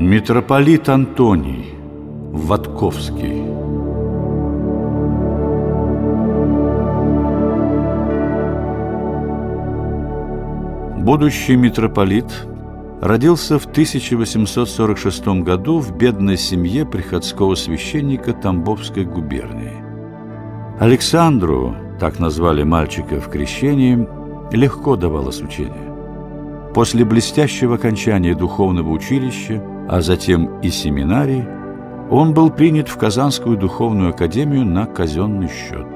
Митрополит Антоний Ватковский Будущий митрополит родился в 1846 году в бедной семье приходского священника Тамбовской губернии. Александру, так назвали мальчика в крещении, легко давалось учение. После блестящего окончания духовного училища, а затем и семинарии, он был принят в Казанскую духовную академию на казенный счет.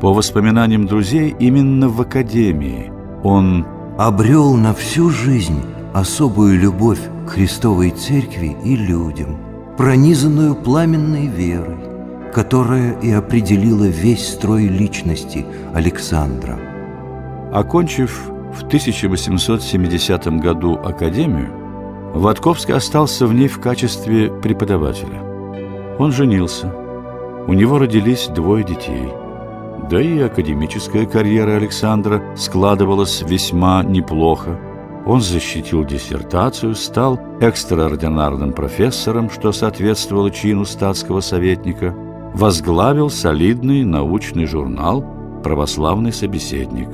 По воспоминаниям друзей, именно в академии он обрел на всю жизнь особую любовь к Христовой Церкви и людям, пронизанную пламенной верой, которая и определила весь строй личности Александра. Окончив в 1870 году академию, Ватковский остался в ней в качестве преподавателя. Он женился. У него родились двое детей – да и академическая карьера Александра складывалась весьма неплохо. Он защитил диссертацию, стал экстраординарным профессором, что соответствовало чину статского советника, возглавил солидный научный журнал «Православный собеседник».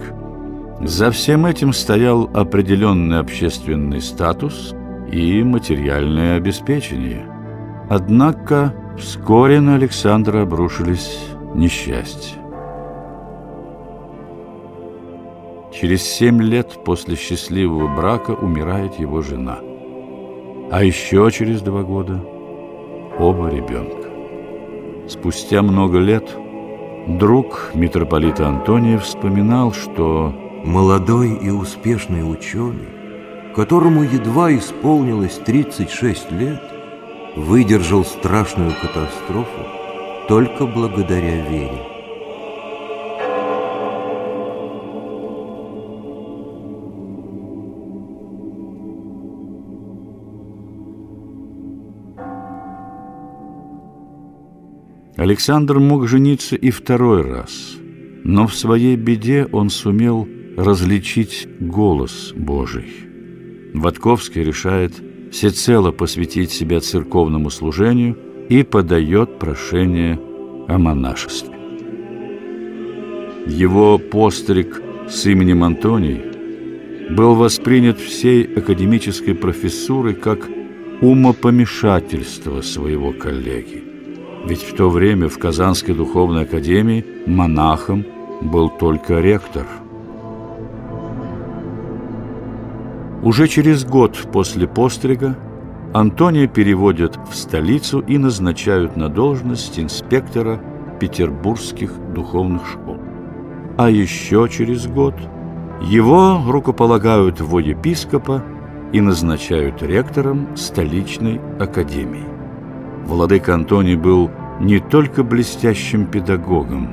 За всем этим стоял определенный общественный статус и материальное обеспечение. Однако вскоре на Александра обрушились несчастья. Через семь лет после счастливого брака умирает его жена. А еще через два года оба ребенка. Спустя много лет друг митрополита Антония вспоминал, что молодой и успешный ученый, которому едва исполнилось 36 лет, выдержал страшную катастрофу только благодаря вере. Александр мог жениться и второй раз, но в своей беде он сумел различить голос Божий. Ватковский решает всецело посвятить себя церковному служению и подает прошение о монашестве. Его постриг с именем Антоний был воспринят всей академической профессурой как умопомешательство своего коллеги. Ведь в то время в Казанской духовной академии монахом был только ректор. Уже через год после пострига Антония переводят в столицу и назначают на должность инспектора петербургских духовных школ. А еще через год его рукополагают в епископа и назначают ректором столичной академии. Владыка Антоний был не только блестящим педагогом,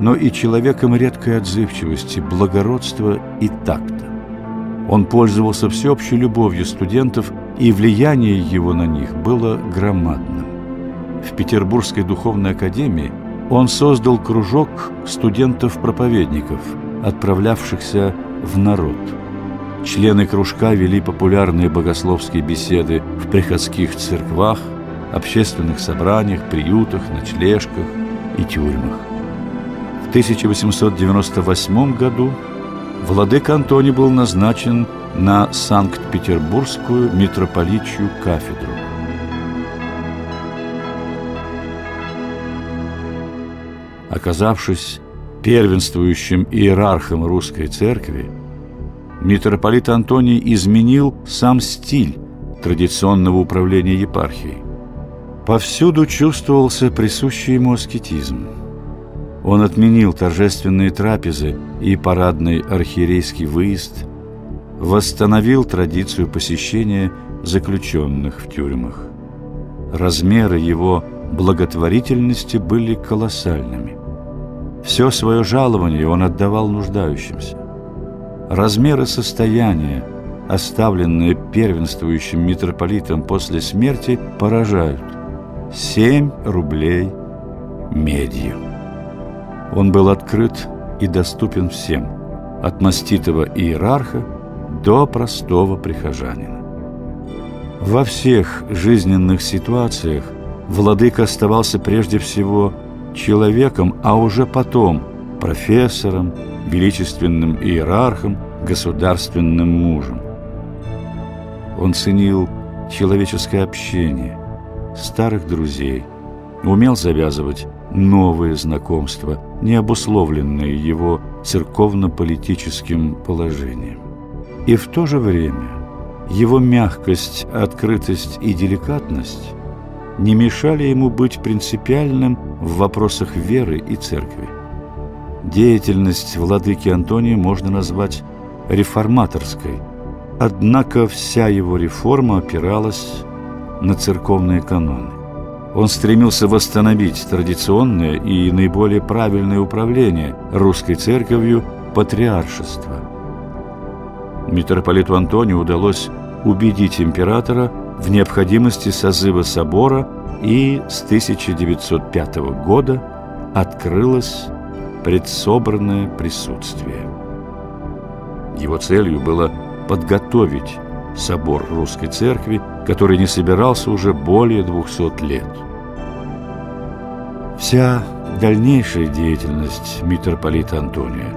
но и человеком редкой отзывчивости, благородства и такта. Он пользовался всеобщей любовью студентов, и влияние его на них было громадным. В Петербургской духовной академии он создал кружок студентов-проповедников, отправлявшихся в народ. Члены кружка вели популярные богословские беседы в приходских церквах, общественных собраниях, приютах, ночлежках и тюрьмах. В 1898 году владыка Антоний был назначен на Санкт-Петербургскую митрополичью кафедру. Оказавшись первенствующим иерархом русской церкви, митрополит Антоний изменил сам стиль традиционного управления епархией. Повсюду чувствовался присущий ему аскетизм. Он отменил торжественные трапезы и парадный архиерейский выезд, восстановил традицию посещения заключенных в тюрьмах. Размеры его благотворительности были колоссальными. Все свое жалование он отдавал нуждающимся. Размеры состояния, оставленные первенствующим митрополитом после смерти, поражают – 7 рублей медью. Он был открыт и доступен всем, от маститого иерарха до простого прихожанина. Во всех жизненных ситуациях владыка оставался прежде всего человеком, а уже потом профессором, величественным иерархом, государственным мужем. Он ценил человеческое общение, старых друзей, умел завязывать новые знакомства, не обусловленные его церковно-политическим положением. И в то же время его мягкость, открытость и деликатность не мешали ему быть принципиальным в вопросах веры и церкви. Деятельность владыки Антония можно назвать реформаторской, однако вся его реформа опиралась на церковные каноны. Он стремился восстановить традиционное и наиболее правильное управление русской церковью патриаршества. Митрополиту Антонию удалось убедить императора в необходимости созыва собора, и с 1905 года открылось предсобранное присутствие. Его целью было подготовить собор русской церкви, который не собирался уже более 200 лет. Вся дальнейшая деятельность митрополита Антония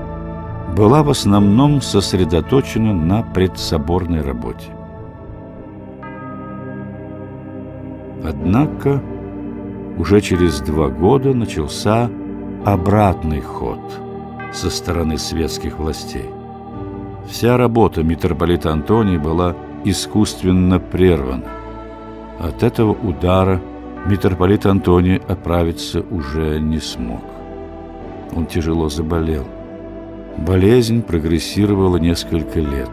была в основном сосредоточена на предсоборной работе. Однако уже через два года начался обратный ход со стороны светских властей. Вся работа митрополита Антония была искусственно прервана. От этого удара митрополит Антоний оправиться уже не смог. Он тяжело заболел. Болезнь прогрессировала несколько лет.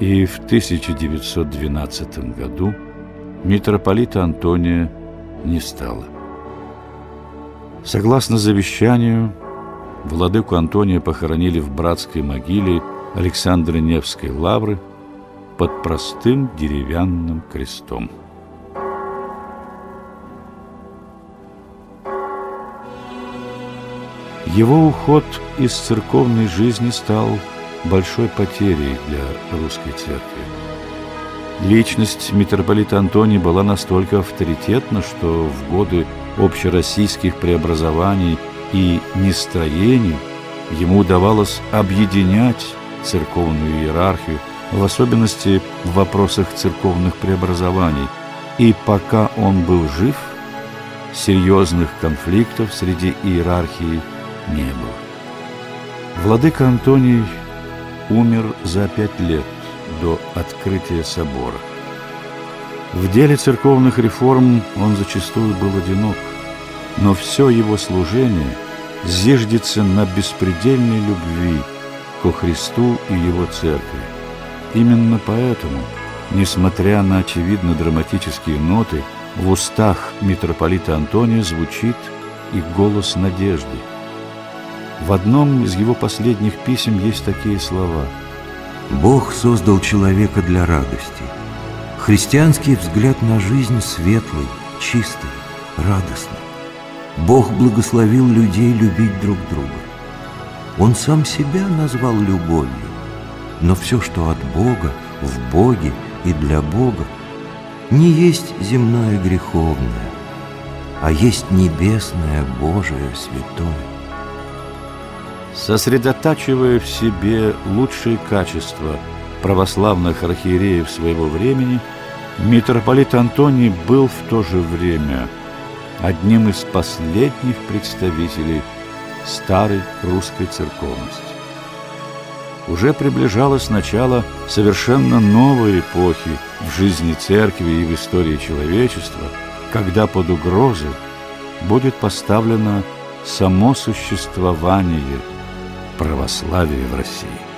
И в 1912 году митрополита Антония не стало. Согласно завещанию, владыку Антония похоронили в братской могиле Александра Невской лавры под простым деревянным крестом. Его уход из церковной жизни стал большой потерей для русской церкви. Личность митрополита Антония была настолько авторитетна, что в годы общероссийских преобразований и нестроений ему удавалось объединять церковную иерархию, в особенности в вопросах церковных преобразований. И пока он был жив, серьезных конфликтов среди иерархии не было. Владыка Антоний умер за пять лет до открытия собора. В деле церковных реформ он зачастую был одинок, но все его служение зиждется на беспредельной любви ко Христу и Его Церкви. Именно поэтому, несмотря на очевидно драматические ноты, в устах митрополита Антония звучит и голос надежды. В одном из его последних писем есть такие слова – Бог создал человека для радости. Христианский взгляд на жизнь светлый, чистый, радостный. Бог благословил людей любить друг друга. Он сам себя назвал любовью. Но все, что от Бога, в Боге и для Бога, не есть земное греховное, а есть небесное, Божие, святое сосредотачивая в себе лучшие качества православных архиереев своего времени, митрополит Антоний был в то же время одним из последних представителей старой русской церковности. Уже приближалось начало совершенно новой эпохи в жизни церкви и в истории человечества, когда под угрозу будет поставлено само существование православия в России.